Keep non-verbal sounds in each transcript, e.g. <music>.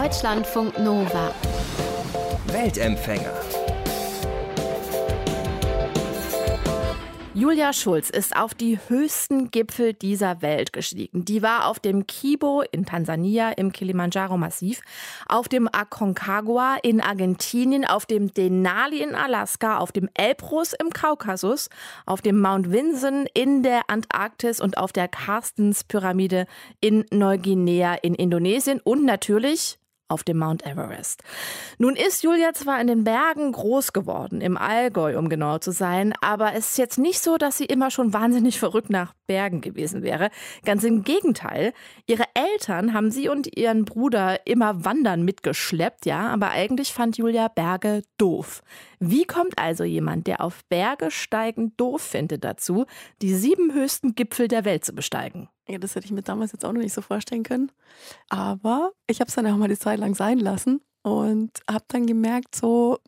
Deutschlandfunk Nova. Weltempfänger. Julia Schulz ist auf die höchsten Gipfel dieser Welt gestiegen. Die war auf dem Kibo in Tansania im Kilimanjaro-Massiv, auf dem Aconcagua in Argentinien, auf dem Denali in Alaska, auf dem Elbrus im Kaukasus, auf dem Mount Vinson in der Antarktis und auf der Carstens-Pyramide in Neuguinea in Indonesien und natürlich auf dem Mount Everest. Nun ist Julia zwar in den Bergen groß geworden, im Allgäu, um genau zu sein, aber es ist jetzt nicht so, dass sie immer schon wahnsinnig verrückt nach Bergen gewesen wäre. Ganz im Gegenteil. Ihre Eltern haben sie und ihren Bruder immer wandern mitgeschleppt, ja, aber eigentlich fand Julia Berge doof. Wie kommt also jemand, der auf Berge steigen doof findet, dazu, die sieben höchsten Gipfel der Welt zu besteigen? Ja, das hätte ich mir damals jetzt auch noch nicht so vorstellen können. Aber ich habe es dann auch mal die Zeit lang sein lassen und habe dann gemerkt, so,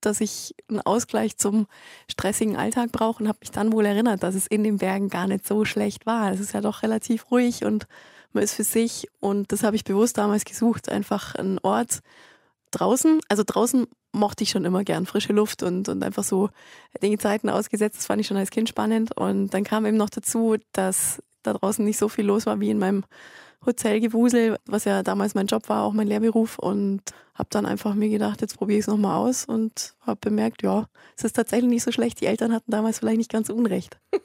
dass ich einen Ausgleich zum stressigen Alltag brauche und habe mich dann wohl erinnert, dass es in den Bergen gar nicht so schlecht war. Es ist ja doch relativ ruhig und man ist für sich und das habe ich bewusst damals gesucht, einfach einen Ort draußen. Also draußen mochte ich schon immer gern frische Luft und, und einfach so den Zeiten ausgesetzt. Das fand ich schon als Kind spannend und dann kam eben noch dazu, dass da draußen nicht so viel los war wie in meinem Hotelgewusel, was ja damals mein Job war, auch mein Lehrberuf. Und habe dann einfach mir gedacht, jetzt probiere ich es nochmal aus und habe bemerkt, ja, es ist tatsächlich nicht so schlecht. Die Eltern hatten damals vielleicht nicht ganz unrecht. <laughs>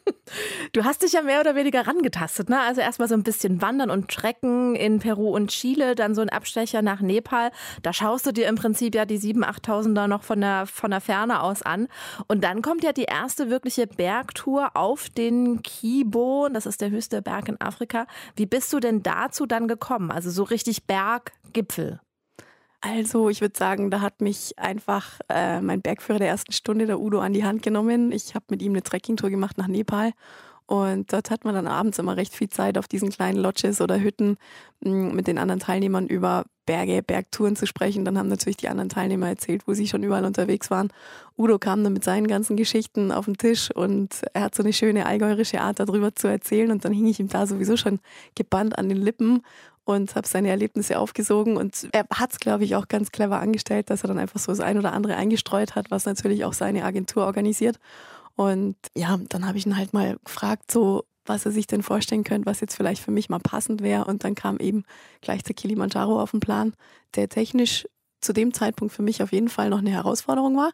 Du hast dich ja mehr oder weniger rangetastet, ne? Also erstmal so ein bisschen wandern und trecken in Peru und Chile, dann so ein Abstecher nach Nepal. Da schaust du dir im Prinzip ja die 7.000, 8.000er noch von der, von der Ferne aus an. Und dann kommt ja die erste wirkliche Bergtour auf den Kibo. Das ist der höchste Berg in Afrika. Wie bist du denn dazu dann gekommen? Also so richtig Berggipfel. Also, ich würde sagen, da hat mich einfach äh, mein Bergführer der ersten Stunde, der Udo, an die Hand genommen. Ich habe mit ihm eine Trekkingtour gemacht nach Nepal. Und dort hat man dann abends immer recht viel Zeit, auf diesen kleinen Lodges oder Hütten mit den anderen Teilnehmern über Berge, Bergtouren zu sprechen. Dann haben natürlich die anderen Teilnehmer erzählt, wo sie schon überall unterwegs waren. Udo kam dann mit seinen ganzen Geschichten auf den Tisch und er hat so eine schöne allgäuerische Art, darüber zu erzählen. Und dann hing ich ihm da sowieso schon gebannt an den Lippen und habe seine Erlebnisse aufgesogen. Und er hat es, glaube ich, auch ganz clever angestellt, dass er dann einfach so das ein oder andere eingestreut hat, was natürlich auch seine Agentur organisiert. Und ja, dann habe ich ihn halt mal gefragt, so was er sich denn vorstellen könnte, was jetzt vielleicht für mich mal passend wäre. Und dann kam eben gleich der Kilimanjaro auf den Plan, der technisch zu dem Zeitpunkt für mich auf jeden Fall noch eine Herausforderung war,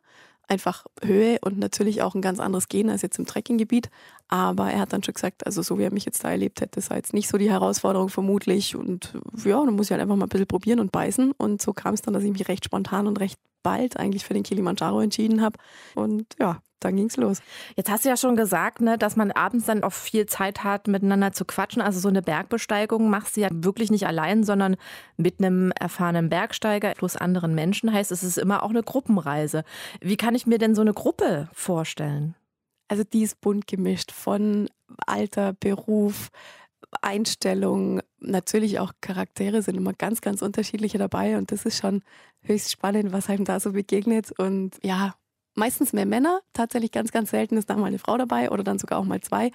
einfach Höhe und natürlich auch ein ganz anderes Gehen als jetzt im Trekkinggebiet. Aber er hat dann schon gesagt, also so wie er mich jetzt da erlebt hätte, sei jetzt nicht so die Herausforderung vermutlich. Und ja, dann muss ich halt einfach mal ein bisschen probieren und beißen. Und so kam es dann, dass ich mich recht spontan und recht bald eigentlich für den Kilimanjaro entschieden habe. Und ja, dann ging's los. Jetzt hast du ja schon gesagt, ne, dass man abends dann auch viel Zeit hat, miteinander zu quatschen. Also so eine Bergbesteigung machst du ja wirklich nicht allein, sondern mit einem erfahrenen Bergsteiger plus anderen Menschen. Heißt, es ist immer auch eine Gruppenreise. Wie kann ich mir denn so eine Gruppe vorstellen? Also die ist bunt gemischt von Alter, Beruf, Einstellung, natürlich auch Charaktere sind immer ganz, ganz unterschiedliche dabei und das ist schon höchst spannend, was einem da so begegnet und ja, meistens mehr Männer, tatsächlich ganz, ganz selten ist da mal eine Frau dabei oder dann sogar auch mal zwei,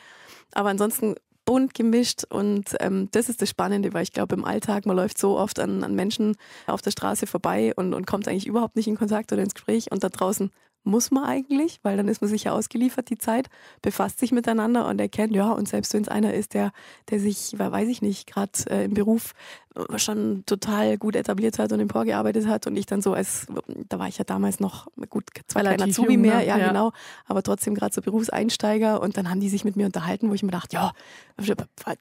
aber ansonsten bunt gemischt und ähm, das ist das Spannende, weil ich glaube im Alltag, man läuft so oft an, an Menschen auf der Straße vorbei und, und kommt eigentlich überhaupt nicht in Kontakt oder ins Gespräch. Und da draußen muss man eigentlich, weil dann ist man sicher ausgeliefert die Zeit, befasst sich miteinander und erkennt, ja, und selbst wenn es einer ist, der, der sich, weiß ich nicht, gerade äh, im Beruf schon total gut etabliert hat und emporgearbeitet hat und ich dann so als, da war ich ja damals noch, gut, zwei kleiner Azubi mehr, ne? ja, ja, genau, aber trotzdem gerade so Berufseinsteiger und dann haben die sich mit mir unterhalten, wo ich mir dachte, ja,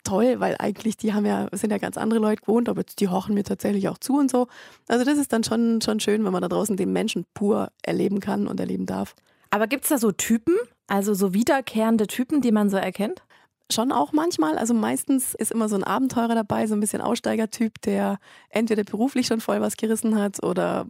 toll, weil eigentlich die haben ja, sind ja ganz andere Leute gewohnt, aber die horchen mir tatsächlich auch zu und so. Also das ist dann schon, schon schön, wenn man da draußen den Menschen pur erleben kann und erleben erleben darf. Aber gibt es da so Typen, also so wiederkehrende Typen, die man so erkennt? Schon auch manchmal. Also meistens ist immer so ein Abenteurer dabei, so ein bisschen Aussteigertyp, der entweder beruflich schon voll was gerissen hat oder,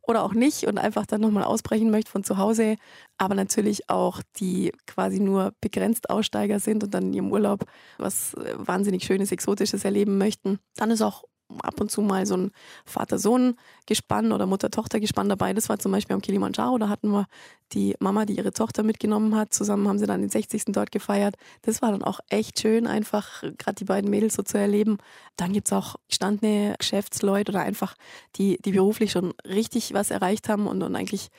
oder auch nicht und einfach dann nochmal ausbrechen möchte von zu Hause. Aber natürlich auch die quasi nur begrenzt Aussteiger sind und dann in ihrem Urlaub was wahnsinnig Schönes, Exotisches erleben möchten. Dann ist auch ab und zu mal so ein Vater-Sohn-Gespann oder Mutter-Tochter-Gespann dabei. Das war zum Beispiel am Kilimanjaro. Da hatten wir die Mama, die ihre Tochter mitgenommen hat. Zusammen haben sie dann den 60. dort gefeiert. Das war dann auch echt schön, einfach gerade die beiden Mädels so zu erleben. Dann gibt es auch gestandene Geschäftsleute oder einfach die, die beruflich schon richtig was erreicht haben und, und eigentlich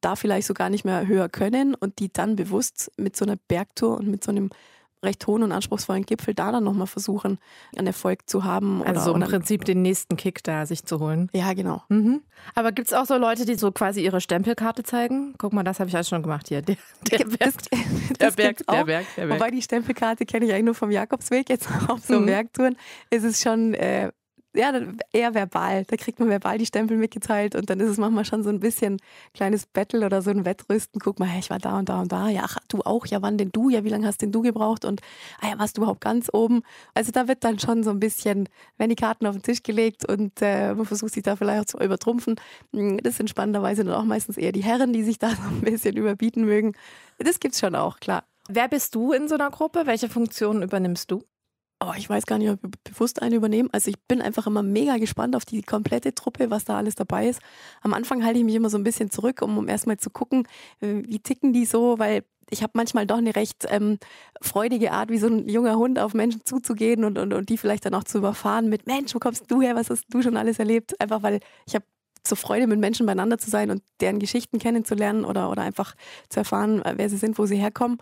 da vielleicht so gar nicht mehr höher können und die dann bewusst mit so einer Bergtour und mit so einem recht hohen und anspruchsvollen Gipfel da dann nochmal versuchen, einen Erfolg zu haben. Oder, also im oder Prinzip den nächsten Kick da sich zu holen. Ja, genau. Mhm. Aber gibt es auch so Leute, die so quasi ihre Stempelkarte zeigen? Guck mal, das habe ich alles schon gemacht hier. Der, <laughs> der, Berg, das, der, Berg, der, Berg, der Berg. Wobei die Stempelkarte kenne ich eigentlich nur vom Jakobsweg, jetzt <laughs> auf so mhm. Bergtouren. Ist es schon äh, ja, eher verbal. Da kriegt man verbal die Stempel mitgeteilt und dann ist es manchmal schon so ein bisschen kleines Battle oder so ein Wettrüsten. Guck mal, hey, ich war da und da und da. Ja, ach, du auch. Ja, wann denn du? Ja, wie lange hast denn du gebraucht? Und ah ja, warst du überhaupt ganz oben? Also da wird dann schon so ein bisschen, wenn die Karten auf den Tisch gelegt und äh, man versucht sich da vielleicht auch zu übertrumpfen. Hm, das sind spannenderweise dann auch meistens eher die Herren, die sich da <laughs> so ein bisschen überbieten mögen. Das gibt's schon auch, klar. Wer bist du in so einer Gruppe? Welche Funktionen übernimmst du? Oh, ich weiß gar nicht, ob wir bewusst eine übernehmen. Also ich bin einfach immer mega gespannt auf die komplette Truppe, was da alles dabei ist. Am Anfang halte ich mich immer so ein bisschen zurück, um, um erstmal zu gucken, äh, wie ticken die so, weil ich habe manchmal doch eine recht ähm, freudige Art, wie so ein junger Hund auf Menschen zuzugehen und, und, und die vielleicht dann auch zu überfahren mit Mensch, wo kommst du her, was hast du schon alles erlebt? Einfach weil ich habe zur Freude, mit Menschen beieinander zu sein und deren Geschichten kennenzulernen oder, oder einfach zu erfahren, äh, wer sie sind, wo sie herkommen.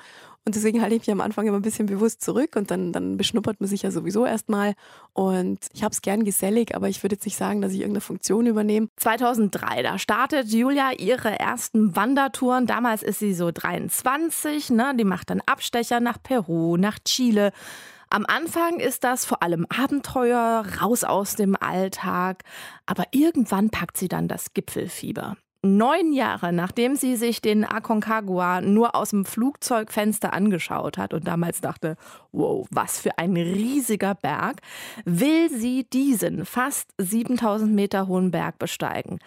Und deswegen halte ich mich am Anfang immer ein bisschen bewusst zurück und dann, dann beschnuppert man sich ja sowieso erstmal. Und ich habe es gern gesellig, aber ich würde jetzt nicht sagen, dass ich irgendeine Funktion übernehme. 2003, da startet Julia ihre ersten Wandertouren. Damals ist sie so 23, ne? die macht dann Abstecher nach Peru, nach Chile. Am Anfang ist das vor allem Abenteuer, raus aus dem Alltag, aber irgendwann packt sie dann das Gipfelfieber. Neun Jahre nachdem sie sich den Aconcagua nur aus dem Flugzeugfenster angeschaut hat und damals dachte, wow, was für ein riesiger Berg, will sie diesen fast 7000 Meter hohen Berg besteigen.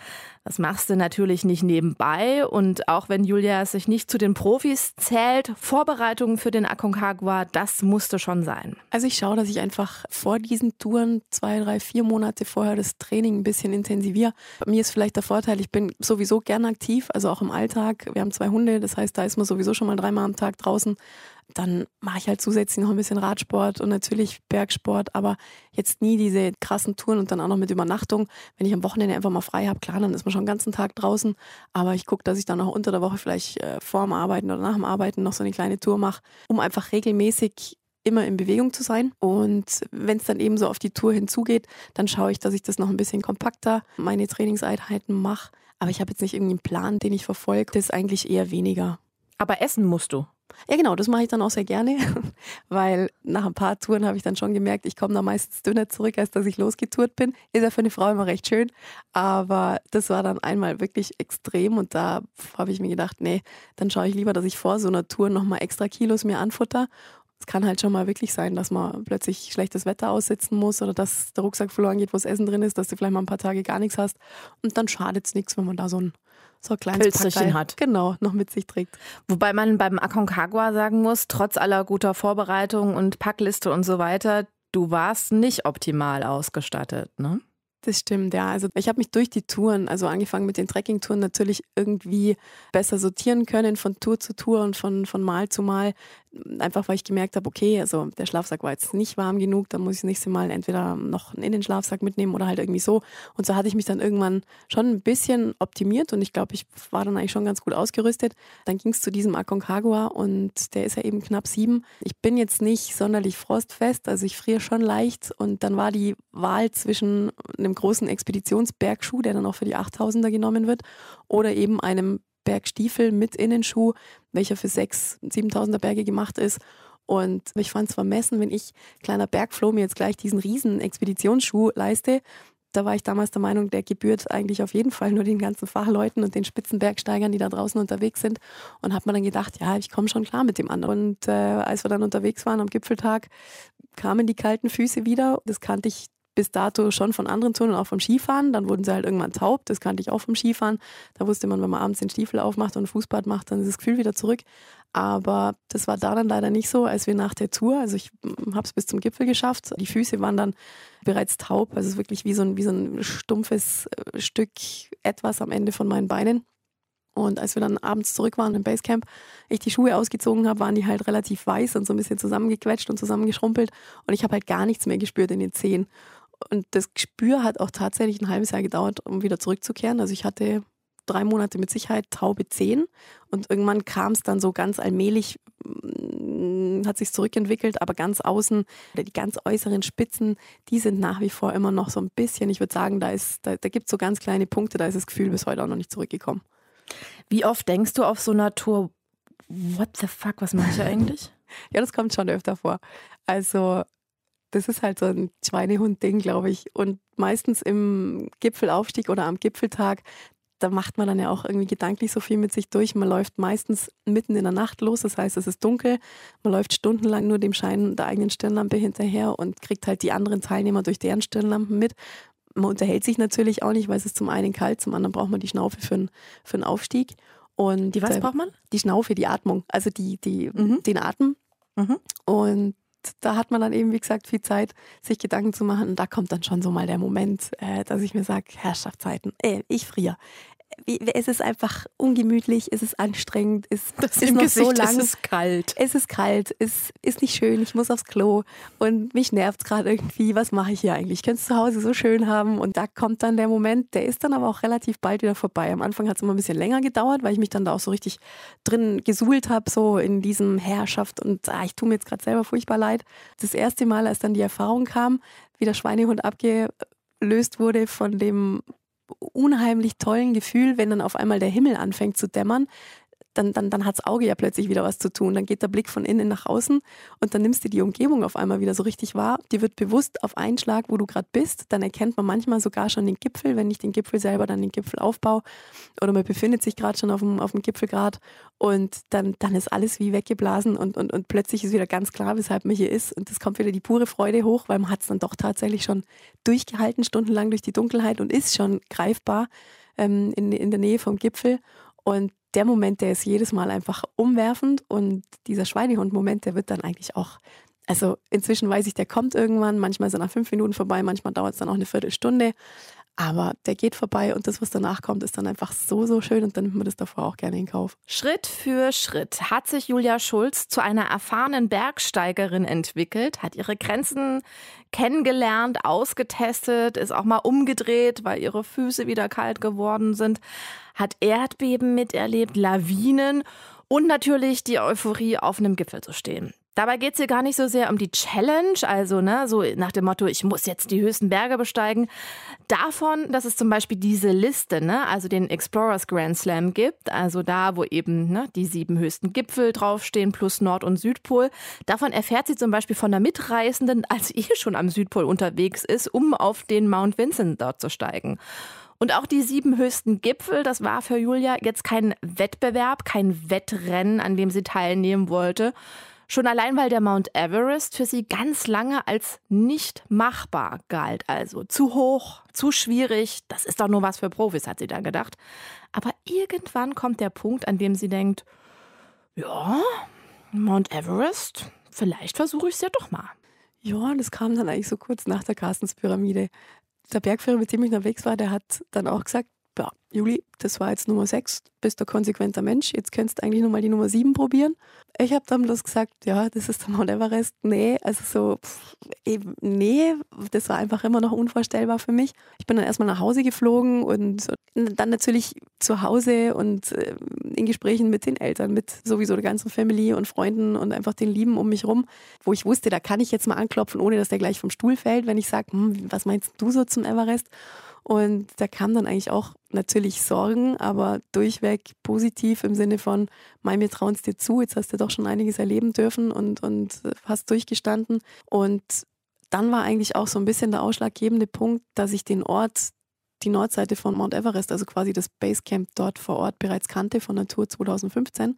Das machst du natürlich nicht nebenbei und auch wenn Julia sich nicht zu den Profis zählt, Vorbereitungen für den Aconcagua, das musste schon sein. Also ich schaue, dass ich einfach vor diesen Touren zwei, drei, vier Monate vorher das Training ein bisschen intensiviere. Bei mir ist vielleicht der Vorteil, ich bin sowieso gern aktiv, also auch im Alltag. Wir haben zwei Hunde, das heißt, da ist man sowieso schon mal dreimal am Tag draußen dann mache ich halt zusätzlich noch ein bisschen Radsport und natürlich Bergsport, aber jetzt nie diese krassen Touren und dann auch noch mit Übernachtung. Wenn ich am Wochenende einfach mal frei habe, klar, dann ist man schon den ganzen Tag draußen, aber ich gucke, dass ich dann auch unter der Woche vielleicht äh, vor dem Arbeiten oder nach dem Arbeiten noch so eine kleine Tour mache, um einfach regelmäßig immer in Bewegung zu sein. Und wenn es dann eben so auf die Tour hinzugeht, dann schaue ich, dass ich das noch ein bisschen kompakter, meine Trainingseinheiten mache. Aber ich habe jetzt nicht irgendwie einen Plan, den ich verfolge. Das ist eigentlich eher weniger. Aber essen musst du. Ja, genau, das mache ich dann auch sehr gerne, <laughs> weil nach ein paar Touren habe ich dann schon gemerkt, ich komme da meistens dünner zurück, als dass ich losgetourt bin. Ist ja für eine Frau immer recht schön, aber das war dann einmal wirklich extrem und da habe ich mir gedacht, nee, dann schaue ich lieber, dass ich vor so einer Tour nochmal extra Kilos mir anfutter es kann halt schon mal wirklich sein, dass man plötzlich schlechtes Wetter aussitzen muss oder dass der Rucksack verloren geht, wo das Essen drin ist, dass du vielleicht mal ein paar Tage gar nichts hast. Und dann schadet es nichts, wenn man da so ein so ein kleines Pilzchen hat. Genau, noch mit sich trägt. Wobei man beim Aconcagua sagen muss, trotz aller guter Vorbereitung und Packliste und so weiter, du warst nicht optimal ausgestattet, ne? Das stimmt, ja. Also ich habe mich durch die Touren, also angefangen mit den Trekkingtouren, natürlich irgendwie besser sortieren können von Tour zu Tour und von, von Mal zu Mal. Einfach weil ich gemerkt habe, okay, also der Schlafsack war jetzt nicht warm genug, dann muss ich das nächste Mal entweder noch einen Innenschlafsack mitnehmen oder halt irgendwie so. Und so hatte ich mich dann irgendwann schon ein bisschen optimiert und ich glaube, ich war dann eigentlich schon ganz gut ausgerüstet. Dann ging es zu diesem Aconcagua und der ist ja eben knapp sieben. Ich bin jetzt nicht sonderlich frostfest, also ich friere schon leicht und dann war die Wahl zwischen einem großen Expeditionsbergschuh, der dann auch für die 8000er genommen wird, oder eben einem Bergstiefel mit Innenschuh, welcher für 6.000, 7000er Berge gemacht ist. Und ich fand es vermessen, wenn ich, kleiner Bergfloh, mir jetzt gleich diesen riesen Expeditionsschuh leiste. Da war ich damals der Meinung, der gebührt eigentlich auf jeden Fall nur den ganzen Fachleuten und den Spitzenbergsteigern, die da draußen unterwegs sind. Und habe mir dann gedacht, ja, ich komme schon klar mit dem anderen. Und äh, als wir dann unterwegs waren am Gipfeltag, kamen die kalten Füße wieder. Das kannte ich bis dato schon von anderen Touren und auch vom Skifahren. Dann wurden sie halt irgendwann taub. Das kannte ich auch vom Skifahren. Da wusste man, wenn man abends den Stiefel aufmacht und Fußbad macht, dann ist das Gefühl wieder zurück. Aber das war da dann leider nicht so, als wir nach der Tour, also ich habe es bis zum Gipfel geschafft. Die Füße waren dann bereits taub. Also es ist wirklich wie so ein, wie so ein stumpfes äh, Stück etwas am Ende von meinen Beinen. Und als wir dann abends zurück waren im Basecamp, ich die Schuhe ausgezogen habe, waren die halt relativ weiß und so ein bisschen zusammengequetscht und zusammengeschrumpelt. Und ich habe halt gar nichts mehr gespürt in den Zehen. Und das Gespür hat auch tatsächlich ein halbes Jahr gedauert, um wieder zurückzukehren. Also ich hatte drei Monate mit Sicherheit taube Zehen. Und irgendwann kam es dann so ganz allmählich, mm, hat sich zurückentwickelt, aber ganz außen, die ganz äußeren Spitzen, die sind nach wie vor immer noch so ein bisschen, ich würde sagen, da, da, da gibt es so ganz kleine Punkte, da ist das Gefühl bis heute auch noch nicht zurückgekommen. Wie oft denkst du auf so einer Tour, what the fuck, was mache ich eigentlich? <laughs> ja, das kommt schon öfter vor. Also, das ist halt so ein Schweinehund-Ding, glaube ich. Und meistens im Gipfelaufstieg oder am Gipfeltag, da macht man dann ja auch irgendwie gedanklich so viel mit sich durch. Man läuft meistens mitten in der Nacht los, das heißt, es ist dunkel. Man läuft stundenlang nur dem Schein der eigenen Stirnlampe hinterher und kriegt halt die anderen Teilnehmer durch deren Stirnlampen mit man unterhält sich natürlich auch nicht, weil es ist zum einen kalt, zum anderen braucht man die Schnaufe für, einen, für einen Aufstieg. Und die was braucht man? Die Schnaufe, die Atmung, also die, die, mhm. den Atem. Mhm. Und da hat man dann eben, wie gesagt, viel Zeit, sich Gedanken zu machen. Und da kommt dann schon so mal der Moment, äh, dass ich mir sage, Herrschaftszeiten, äh, ich friere es ist einfach ungemütlich, es ist anstrengend, es <laughs> das ist noch Gesicht, so lang. Es ist kalt. Es ist kalt, es ist nicht schön, ich muss aufs Klo und mich nervt es gerade irgendwie, was mache ich hier eigentlich? Ich könnte es zu Hause so schön haben und da kommt dann der Moment, der ist dann aber auch relativ bald wieder vorbei. Am Anfang hat es immer ein bisschen länger gedauert, weil ich mich dann da auch so richtig drin gesuhlt habe, so in diesem Herrschaft und ah, ich tue mir jetzt gerade selber furchtbar leid. Das erste Mal, als dann die Erfahrung kam, wie der Schweinehund abgelöst wurde von dem unheimlich tollen Gefühl, wenn dann auf einmal der Himmel anfängt zu dämmern, dann, dann, dann hat das Auge ja plötzlich wieder was zu tun. Dann geht der Blick von innen nach außen und dann nimmst du die Umgebung auf einmal wieder so richtig wahr. Dir wird bewusst auf einen Schlag, wo du gerade bist. Dann erkennt man manchmal sogar schon den Gipfel, wenn nicht den Gipfel selber, dann den Gipfelaufbau. Oder man befindet sich gerade schon auf dem, auf dem Gipfelgrad und dann, dann ist alles wie weggeblasen und, und, und plötzlich ist wieder ganz klar, weshalb man hier ist. Und es kommt wieder die pure Freude hoch, weil man hat es dann doch tatsächlich schon durchgehalten, stundenlang durch die Dunkelheit und ist schon greifbar ähm, in, in der Nähe vom Gipfel. Und der Moment, der ist jedes Mal einfach umwerfend und dieser Schweinehund-Moment, der wird dann eigentlich auch, also inzwischen weiß ich, der kommt irgendwann, manchmal er nach fünf Minuten vorbei, manchmal dauert es dann auch eine Viertelstunde, aber der geht vorbei und das, was danach kommt, ist dann einfach so, so schön und dann nimmt man das davor auch gerne in Kauf. Schritt für Schritt hat sich Julia Schulz zu einer erfahrenen Bergsteigerin entwickelt, hat ihre Grenzen kennengelernt, ausgetestet, ist auch mal umgedreht, weil ihre Füße wieder kalt geworden sind, hat Erdbeben miterlebt, Lawinen und natürlich die Euphorie, auf einem Gipfel zu stehen. Dabei geht es hier gar nicht so sehr um die Challenge, also ne, so nach dem Motto, ich muss jetzt die höchsten Berge besteigen. Davon, dass es zum Beispiel diese Liste, ne, also den Explorers Grand Slam gibt, also da, wo eben ne, die sieben höchsten Gipfel draufstehen, plus Nord- und Südpol. Davon erfährt sie zum Beispiel von der Mitreisenden, als ihr schon am Südpol unterwegs ist, um auf den Mount Vincent dort zu steigen. Und auch die sieben höchsten Gipfel, das war für Julia jetzt kein Wettbewerb, kein Wettrennen, an dem sie teilnehmen wollte, Schon allein, weil der Mount Everest für sie ganz lange als nicht machbar galt. Also zu hoch, zu schwierig, das ist doch nur was für Profis, hat sie dann gedacht. Aber irgendwann kommt der Punkt, an dem sie denkt, ja, Mount Everest, vielleicht versuche ich es ja doch mal. Ja, das kam dann eigentlich so kurz nach der Carstenspyramide. Der Bergführer, mit dem ich unterwegs war, der hat dann auch gesagt, ja, Juli, das war jetzt Nummer 6, bist ein konsequenter Mensch, jetzt könntest du eigentlich nochmal die Nummer 7 probieren. Ich habe dann bloß gesagt, ja, das ist der Mount Everest. Nee, also so, pff, eben, nee, das war einfach immer noch unvorstellbar für mich. Ich bin dann erstmal nach Hause geflogen und dann natürlich zu Hause und äh, in Gesprächen mit den Eltern, mit sowieso der ganzen Family und Freunden und einfach den Lieben um mich rum, wo ich wusste, da kann ich jetzt mal anklopfen, ohne dass der gleich vom Stuhl fällt, wenn ich sage, hm, was meinst du so zum Everest? Und da kam dann eigentlich auch natürlich Sorgen, aber durchweg positiv im Sinne von, Mai, wir trauen es dir zu, jetzt hast du doch schon einiges erleben dürfen und, und hast durchgestanden. Und dann war eigentlich auch so ein bisschen der ausschlaggebende Punkt, dass ich den Ort, die Nordseite von Mount Everest, also quasi das Basecamp dort vor Ort bereits kannte von der Tour 2015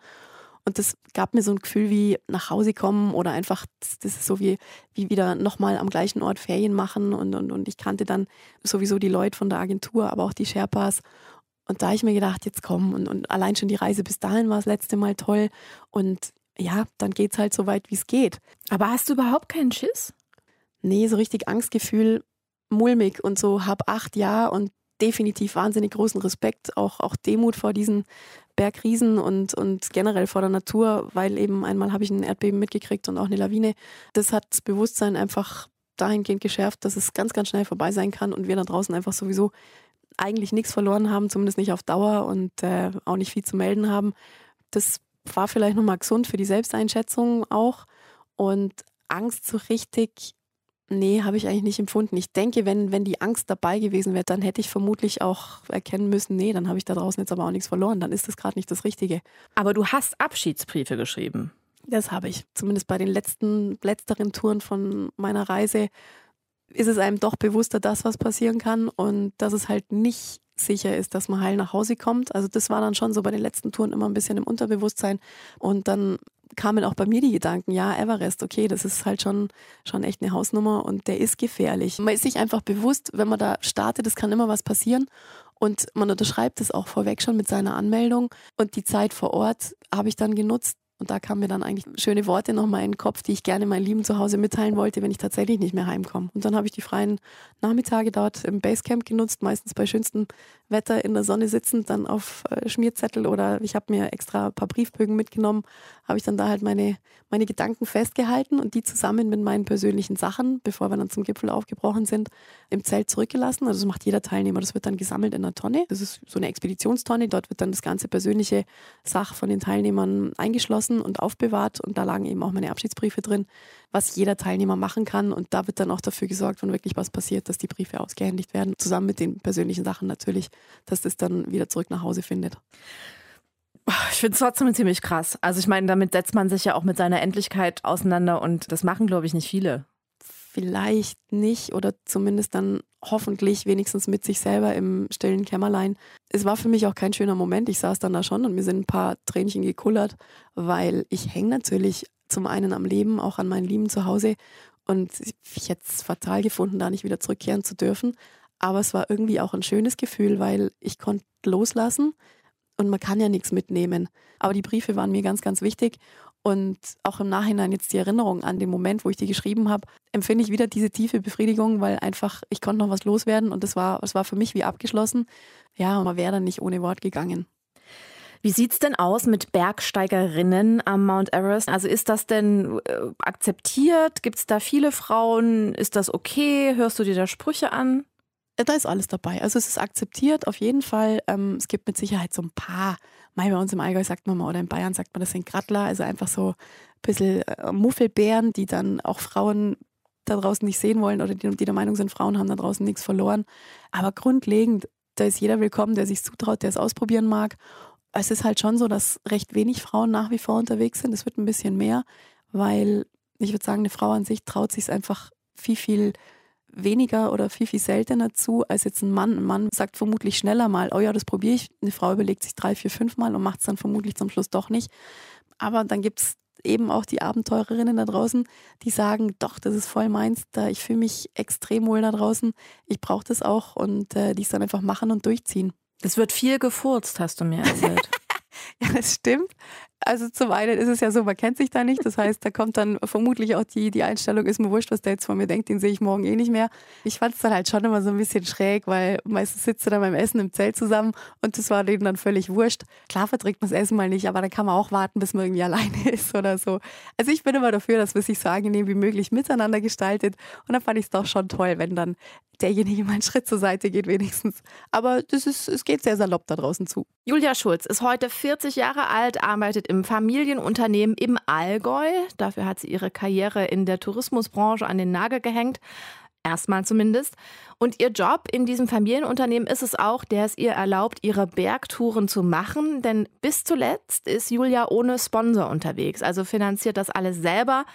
Und das gab mir so ein Gefühl wie nach Hause kommen oder einfach, das, das ist so wie, wie wieder nochmal am gleichen Ort Ferien machen. Und, und, und ich kannte dann sowieso die Leute von der Agentur, aber auch die Sherpas. Und da habe ich mir gedacht, jetzt komm. Und, und allein schon die Reise bis dahin war das letzte Mal toll. Und ja, dann geht es halt so weit, wie es geht. Aber hast du überhaupt keinen Schiss? Nee, so richtig Angstgefühl, mulmig und so hab acht Jahre und definitiv wahnsinnig großen Respekt, auch, auch Demut vor diesen Bergriesen und, und generell vor der Natur, weil eben einmal habe ich ein Erdbeben mitgekriegt und auch eine Lawine. Das hat das Bewusstsein einfach dahingehend geschärft, dass es ganz, ganz schnell vorbei sein kann und wir da draußen einfach sowieso eigentlich nichts verloren haben, zumindest nicht auf Dauer und äh, auch nicht viel zu melden haben. Das war vielleicht nochmal gesund für die Selbsteinschätzung auch. Und Angst so richtig Nee, habe ich eigentlich nicht empfunden. Ich denke, wenn, wenn die Angst dabei gewesen wäre, dann hätte ich vermutlich auch erkennen müssen, nee, dann habe ich da draußen jetzt aber auch nichts verloren. Dann ist das gerade nicht das Richtige. Aber du hast Abschiedsbriefe geschrieben. Das habe ich. Zumindest bei den letzten, letzteren Touren von meiner Reise ist es einem doch bewusster, dass was passieren kann und dass es halt nicht sicher ist, dass man heil nach Hause kommt. Also das war dann schon so bei den letzten Touren immer ein bisschen im Unterbewusstsein. Und dann kamen auch bei mir die Gedanken, ja, Everest, okay, das ist halt schon, schon echt eine Hausnummer und der ist gefährlich. Man ist sich einfach bewusst, wenn man da startet, es kann immer was passieren. Und man unterschreibt es auch vorweg schon mit seiner Anmeldung. Und die Zeit vor Ort habe ich dann genutzt, und da kamen mir dann eigentlich schöne Worte nochmal in den Kopf, die ich gerne meinen Lieben zu Hause mitteilen wollte, wenn ich tatsächlich nicht mehr heimkomme. Und dann habe ich die freien Nachmittage dort im Basecamp genutzt, meistens bei schönstem Wetter in der Sonne sitzend, dann auf äh, Schmierzettel oder ich habe mir extra ein paar Briefbögen mitgenommen, habe ich dann da halt meine, meine Gedanken festgehalten und die zusammen mit meinen persönlichen Sachen, bevor wir dann zum Gipfel aufgebrochen sind, im Zelt zurückgelassen. Also das macht jeder Teilnehmer. Das wird dann gesammelt in einer Tonne. Das ist so eine Expeditionstonne. Dort wird dann das ganze persönliche Sach von den Teilnehmern eingeschlossen und aufbewahrt. Und da lagen eben auch meine Abschiedsbriefe drin, was jeder Teilnehmer machen kann. Und da wird dann auch dafür gesorgt, wenn wirklich was passiert, dass die Briefe ausgehändigt werden. Zusammen mit den persönlichen Sachen natürlich, dass das dann wieder zurück nach Hause findet. Ich finde es trotzdem ziemlich krass. Also ich meine, damit setzt man sich ja auch mit seiner Endlichkeit auseinander und das machen, glaube ich, nicht viele. Vielleicht nicht oder zumindest dann hoffentlich wenigstens mit sich selber im stillen Kämmerlein. Es war für mich auch kein schöner Moment. Ich saß dann da schon und mir sind ein paar Tränchen gekullert, weil ich hänge natürlich zum einen am Leben, auch an meinen Lieben zu Hause und ich hätte es fatal gefunden, da nicht wieder zurückkehren zu dürfen. Aber es war irgendwie auch ein schönes Gefühl, weil ich konnte loslassen und man kann ja nichts mitnehmen. Aber die Briefe waren mir ganz, ganz wichtig. Und auch im Nachhinein jetzt die Erinnerung an den Moment, wo ich die geschrieben habe, empfinde ich wieder diese tiefe Befriedigung, weil einfach ich konnte noch was loswerden und das war, das war für mich wie abgeschlossen. Ja, man wäre dann nicht ohne Wort gegangen. Wie sieht es denn aus mit Bergsteigerinnen am Mount Everest? Also ist das denn äh, akzeptiert? Gibt es da viele Frauen? Ist das okay? Hörst du dir da Sprüche an? Da ist alles dabei. Also es ist akzeptiert auf jeden Fall. Ähm, es gibt mit Sicherheit so ein paar, bei uns im Allgäu sagt man mal oder in Bayern sagt man, das sind Grattler, also einfach so ein bisschen äh, Muffelbären, die dann auch Frauen da draußen nicht sehen wollen oder die, die der Meinung sind, Frauen haben da draußen nichts verloren. Aber grundlegend, da ist jeder willkommen, der sich zutraut, der es ausprobieren mag. Es ist halt schon so, dass recht wenig Frauen nach wie vor unterwegs sind. Es wird ein bisschen mehr, weil ich würde sagen, eine Frau an sich traut sich einfach viel, viel weniger oder viel, viel seltener zu als jetzt ein Mann. Ein Mann sagt vermutlich schneller mal, oh ja, das probiere ich. Eine Frau überlegt sich drei, vier, fünf Mal und macht es dann vermutlich zum Schluss doch nicht. Aber dann gibt es eben auch die Abenteurerinnen da draußen, die sagen, doch, das ist voll meins, da ich fühle mich extrem wohl da draußen, ich brauche das auch und äh, die es dann einfach machen und durchziehen. Es wird viel gefurzt, hast du mir erzählt. <laughs> ja, das stimmt. Also zum einen ist es ja so, man kennt sich da nicht. Das heißt, da kommt dann vermutlich auch die, die Einstellung, ist mir wurscht, was der jetzt von mir denkt, den sehe ich morgen eh nicht mehr. Ich fand es dann halt schon immer so ein bisschen schräg, weil meistens sitzt du dann beim Essen im Zelt zusammen und das war denen dann völlig wurscht. Klar verträgt man das Essen mal nicht, aber dann kann man auch warten, bis man irgendwie <laughs> alleine ist oder so. Also ich bin immer dafür, dass man sich so angenehm wie möglich miteinander gestaltet. Und da fand ich es doch schon toll, wenn dann derjenige mal einen Schritt zur Seite geht wenigstens. Aber das ist, es geht sehr salopp da draußen zu. Julia Schulz ist heute 40 Jahre alt, arbeitet im Familienunternehmen im Allgäu. Dafür hat sie ihre Karriere in der Tourismusbranche an den Nagel gehängt. Erstmal zumindest. Und ihr Job in diesem Familienunternehmen ist es auch, der es ihr erlaubt, ihre Bergtouren zu machen. Denn bis zuletzt ist Julia ohne Sponsor unterwegs. Also finanziert das alles selber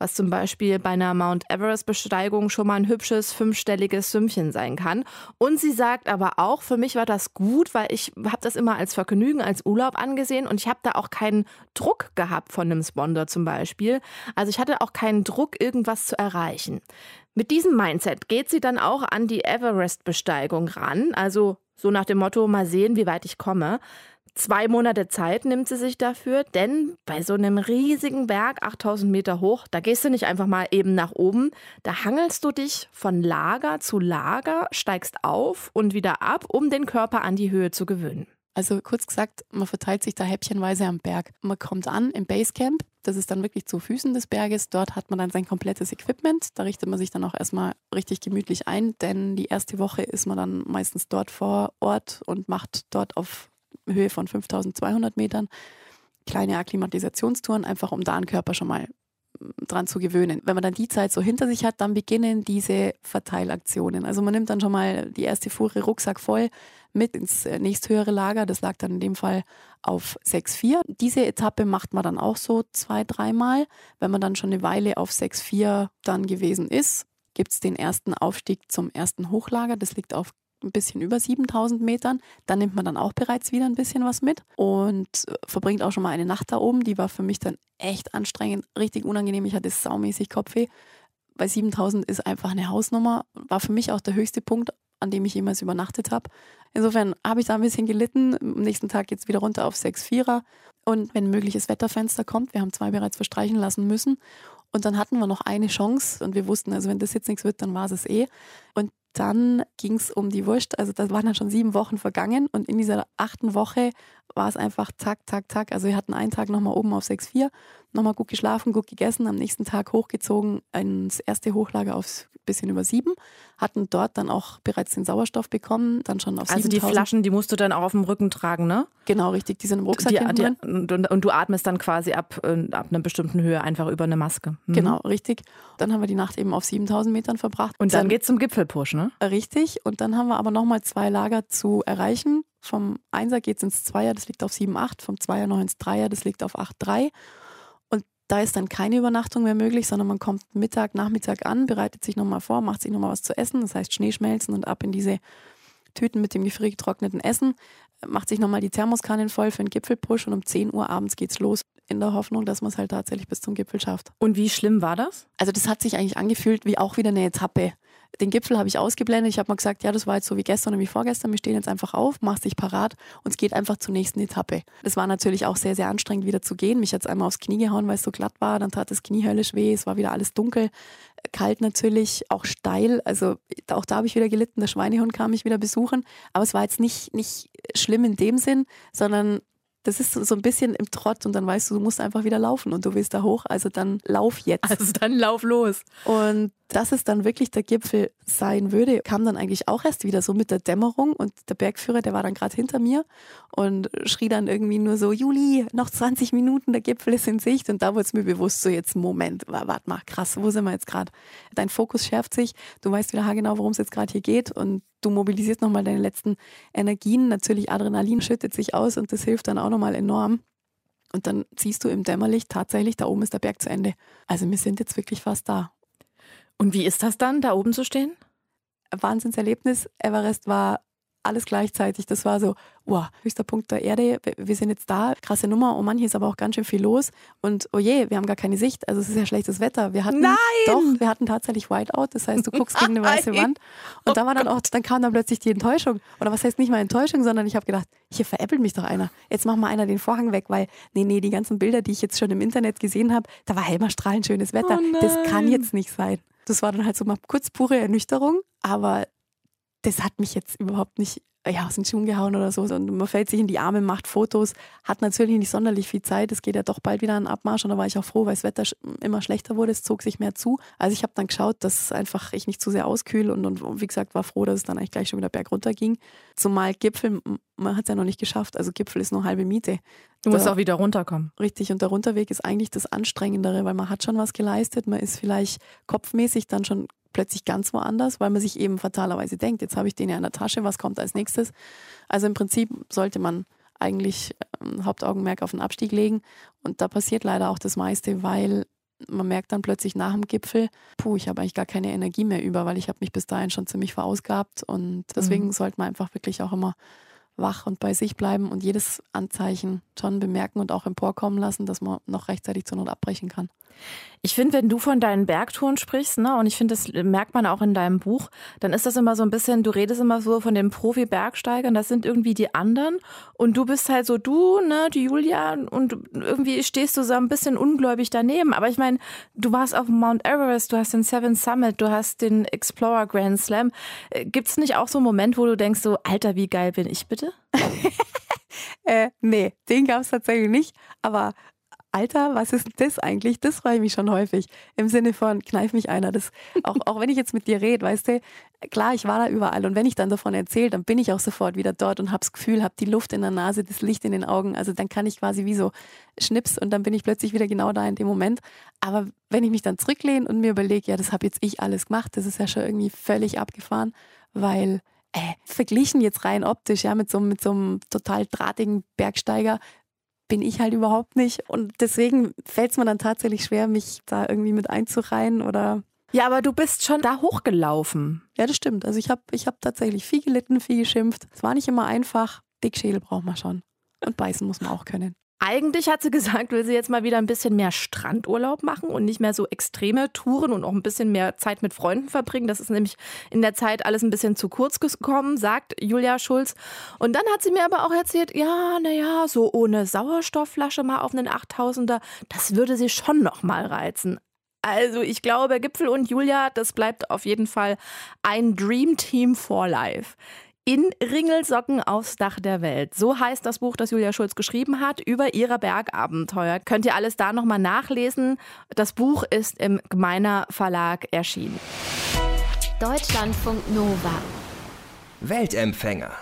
was zum Beispiel bei einer Mount Everest-Besteigung schon mal ein hübsches fünfstelliges Sümmchen sein kann. Und sie sagt aber auch, für mich war das gut, weil ich habe das immer als Vergnügen, als Urlaub angesehen und ich habe da auch keinen Druck gehabt von einem Sponsor zum Beispiel. Also ich hatte auch keinen Druck, irgendwas zu erreichen. Mit diesem Mindset geht sie dann auch an die Everest-Besteigung ran. Also so nach dem Motto, mal sehen, wie weit ich komme. Zwei Monate Zeit nimmt sie sich dafür, denn bei so einem riesigen Berg, 8000 Meter hoch, da gehst du nicht einfach mal eben nach oben. Da hangelst du dich von Lager zu Lager, steigst auf und wieder ab, um den Körper an die Höhe zu gewöhnen. Also kurz gesagt, man verteilt sich da häppchenweise am Berg. Man kommt an im Basecamp, das ist dann wirklich zu Füßen des Berges. Dort hat man dann sein komplettes Equipment. Da richtet man sich dann auch erstmal richtig gemütlich ein, denn die erste Woche ist man dann meistens dort vor Ort und macht dort auf Höhe von 5200 Metern kleine Akklimatisationstouren, einfach um da einen Körper schon mal mm, dran zu gewöhnen. Wenn man dann die Zeit so hinter sich hat, dann beginnen diese Verteilaktionen. Also man nimmt dann schon mal die erste Fuhre Rucksack voll mit ins äh, nächsthöhere Lager. Das lag dann in dem Fall auf 6,4. Diese Etappe macht man dann auch so zwei, dreimal. Wenn man dann schon eine Weile auf 6,4 dann gewesen ist, gibt es den ersten Aufstieg zum ersten Hochlager. Das liegt auf ein bisschen über 7000 Metern. Da nimmt man dann auch bereits wieder ein bisschen was mit und äh, verbringt auch schon mal eine Nacht da oben. Die war für mich dann echt anstrengend, richtig unangenehm. Ich hatte saumäßig Kopfweh. Bei 7000 ist einfach eine Hausnummer. War für mich auch der höchste Punkt, an dem ich jemals übernachtet habe. Insofern habe ich da ein bisschen gelitten. Am nächsten Tag geht es wieder runter auf 6,4er. Und wenn ein mögliches Wetterfenster kommt, wir haben zwei bereits verstreichen lassen müssen. Und dann hatten wir noch eine Chance und wir wussten, also wenn das jetzt nichts wird, dann war es eh. Und dann ging es um die Wurst. Also da waren dann schon sieben Wochen vergangen und in dieser achten Woche war es einfach zack, zack, zack. Also wir hatten einen Tag nochmal oben auf 6,4, nochmal gut geschlafen, gut gegessen, am nächsten Tag hochgezogen, ins erste Hochlager aufs bisschen über sieben, hatten dort dann auch bereits den Sauerstoff bekommen, dann schon auf Also 7000. die Flaschen, die musst du dann auch auf dem Rücken tragen, ne? Genau, richtig, die sind im Rucksack Die, die, drin. und, und, und du atmest dann quasi ab, äh, ab einer bestimmten Höhe einfach über eine Maske. Mhm. Genau, richtig. Dann haben wir die Nacht eben auf 7000 Metern verbracht. Und dann, geht's zum Gipfelpush, ne? Richtig. Und dann haben wir aber nochmal zwei Lager zu erreichen. Vom Einser geht es ins Zweier, das liegt auf 7,8. Vom Zweier noch ins Dreier, das liegt auf 8,3. Da ist dann keine Übernachtung mehr möglich, sondern man kommt Mittag, Nachmittag an, bereitet sich nochmal vor, macht sich nochmal was zu essen. Das heißt Schnee schmelzen und ab in diese Tüten mit dem gefriergetrockneten Essen. Macht sich nochmal die Thermoskannen voll für den Gipfelpush und um 10 Uhr abends geht's los in der Hoffnung, dass man es halt tatsächlich bis zum Gipfel schafft. Und wie schlimm war das? Also das hat sich eigentlich angefühlt wie auch wieder eine Etappe. Den Gipfel habe ich ausgeblendet. Ich habe mal gesagt, ja, das war jetzt so wie gestern und wie vorgestern. Wir stehen jetzt einfach auf, machst dich parat und es geht einfach zur nächsten Etappe. Das war natürlich auch sehr, sehr anstrengend, wieder zu gehen. Mich hat es einmal aufs Knie gehauen, weil es so glatt war. Dann tat das Knie höllisch weh. Es war wieder alles dunkel, kalt natürlich, auch steil. Also auch da habe ich wieder gelitten. Der Schweinehund kam mich wieder besuchen. Aber es war jetzt nicht, nicht schlimm in dem Sinn, sondern das ist so ein bisschen im Trott und dann weißt du, du musst einfach wieder laufen und du willst da hoch, also dann lauf jetzt. Also dann lauf los. Und dass es dann wirklich der Gipfel sein würde, kam dann eigentlich auch erst wieder so mit der Dämmerung und der Bergführer, der war dann gerade hinter mir und schrie dann irgendwie nur so, Juli, noch 20 Minuten, der Gipfel ist in Sicht und da wurde es mir bewusst, so jetzt Moment, warte mal, krass, wo sind wir jetzt gerade? Dein Fokus schärft sich, du weißt wieder haargenau, worum es jetzt gerade hier geht und du mobilisierst nochmal deine letzten Energien, natürlich Adrenalin schüttet sich aus und das hilft dann auch nochmal enorm. Und dann siehst du im Dämmerlicht tatsächlich, da oben ist der Berg zu Ende. Also wir sind jetzt wirklich fast da. Und wie ist das dann, da oben zu stehen? Wahnsinnserlebnis. Everest war alles gleichzeitig. Das war so, wow, höchster Punkt der Erde, wir sind jetzt da, krasse Nummer. Oh Mann, hier ist aber auch ganz schön viel los. Und oh je, wir haben gar keine Sicht. Also es ist ja schlechtes Wetter. Wir hatten, Nein! Doch, wir hatten tatsächlich Whiteout. Das heißt, du guckst gegen eine weiße Wand. Und da war dann auch, dann kam dann plötzlich die Enttäuschung. Oder was heißt nicht mal Enttäuschung, sondern ich habe gedacht, hier veräppelt mich doch einer. Jetzt mach mal einer den Vorhang weg, weil, nee, nee, die ganzen Bilder, die ich jetzt schon im Internet gesehen habe, da war immer strahlend schönes Wetter. Oh das kann jetzt nicht sein. Das war dann halt so mal kurz pure Ernüchterung, aber das hat mich jetzt überhaupt nicht ja, aus den Schuhen gehauen oder so. Und man fällt sich in die Arme, macht Fotos, hat natürlich nicht sonderlich viel Zeit. Es geht ja doch bald wieder an Abmarsch und da war ich auch froh, weil das Wetter immer schlechter wurde. Es zog sich mehr zu. Also ich habe dann geschaut, dass einfach ich nicht zu sehr auskühle und, und wie gesagt war froh, dass es dann eigentlich gleich schon wieder bergunter ging. Zumal Gipfel, man hat es ja noch nicht geschafft. Also Gipfel ist nur halbe Miete. Du musst auch wieder runterkommen. Richtig, und der Runterweg ist eigentlich das Anstrengendere, weil man hat schon was geleistet, man ist vielleicht kopfmäßig dann schon plötzlich ganz woanders, weil man sich eben fatalerweise denkt, jetzt habe ich den ja in der Tasche, was kommt als nächstes? Also im Prinzip sollte man eigentlich ähm, Hauptaugenmerk auf den Abstieg legen und da passiert leider auch das meiste, weil man merkt dann plötzlich nach dem Gipfel, puh, ich habe eigentlich gar keine Energie mehr über, weil ich habe mich bis dahin schon ziemlich verausgabt und deswegen mhm. sollte man einfach wirklich auch immer wach und bei sich bleiben und jedes Anzeichen schon bemerken und auch emporkommen lassen, dass man noch rechtzeitig zur Not abbrechen kann. Ich finde, wenn du von deinen Bergtouren sprichst, ne, und ich finde, das merkt man auch in deinem Buch, dann ist das immer so ein bisschen, du redest immer so von den Profi-Bergsteigern, das sind irgendwie die anderen und du bist halt so du, ne, die Julia und irgendwie stehst du so ein bisschen ungläubig daneben. Aber ich meine, du warst auf Mount Everest, du hast den Seven Summit, du hast den Explorer Grand Slam. Äh, Gibt es nicht auch so einen Moment, wo du denkst so, Alter, wie geil bin ich bitte? <laughs> äh, nee, den gab es tatsächlich nicht. Aber Alter, was ist das eigentlich? Das freue ich mich schon häufig. Im Sinne von, kneif mich einer. Das, auch, <laughs> auch wenn ich jetzt mit dir rede, weißt du, klar, ich war da überall. Und wenn ich dann davon erzähle, dann bin ich auch sofort wieder dort und habe das Gefühl, habe die Luft in der Nase, das Licht in den Augen. Also dann kann ich quasi wie so schnips und dann bin ich plötzlich wieder genau da in dem Moment. Aber wenn ich mich dann zurücklehne und mir überlege, ja, das habe jetzt ich alles gemacht, das ist ja schon irgendwie völlig abgefahren, weil äh, verglichen jetzt rein optisch, ja, mit so, mit so einem total drahtigen Bergsteiger, bin ich halt überhaupt nicht. Und deswegen fällt es mir dann tatsächlich schwer, mich da irgendwie mit einzureihen oder. Ja, aber du bist schon da hochgelaufen. Ja, das stimmt. Also ich habe ich hab tatsächlich viel gelitten, viel geschimpft. Es war nicht immer einfach. Dickschädel braucht man schon. Und beißen muss man auch können. Eigentlich hat sie gesagt, will sie jetzt mal wieder ein bisschen mehr Strandurlaub machen und nicht mehr so extreme Touren und auch ein bisschen mehr Zeit mit Freunden verbringen. Das ist nämlich in der Zeit alles ein bisschen zu kurz gekommen, sagt Julia Schulz. Und dann hat sie mir aber auch erzählt, ja, naja, so ohne Sauerstoffflasche mal auf einen 8000er, das würde sie schon noch mal reizen. Also ich glaube, Gipfel und Julia, das bleibt auf jeden Fall ein Dream Team for Life in Ringelsocken aufs Dach der Welt. So heißt das Buch, das Julia Schulz geschrieben hat, über ihre Bergabenteuer. Könnt ihr alles da nochmal nachlesen. Das Buch ist im Gemeiner Verlag erschienen. Deutschlandfunk Nova. Weltempfänger.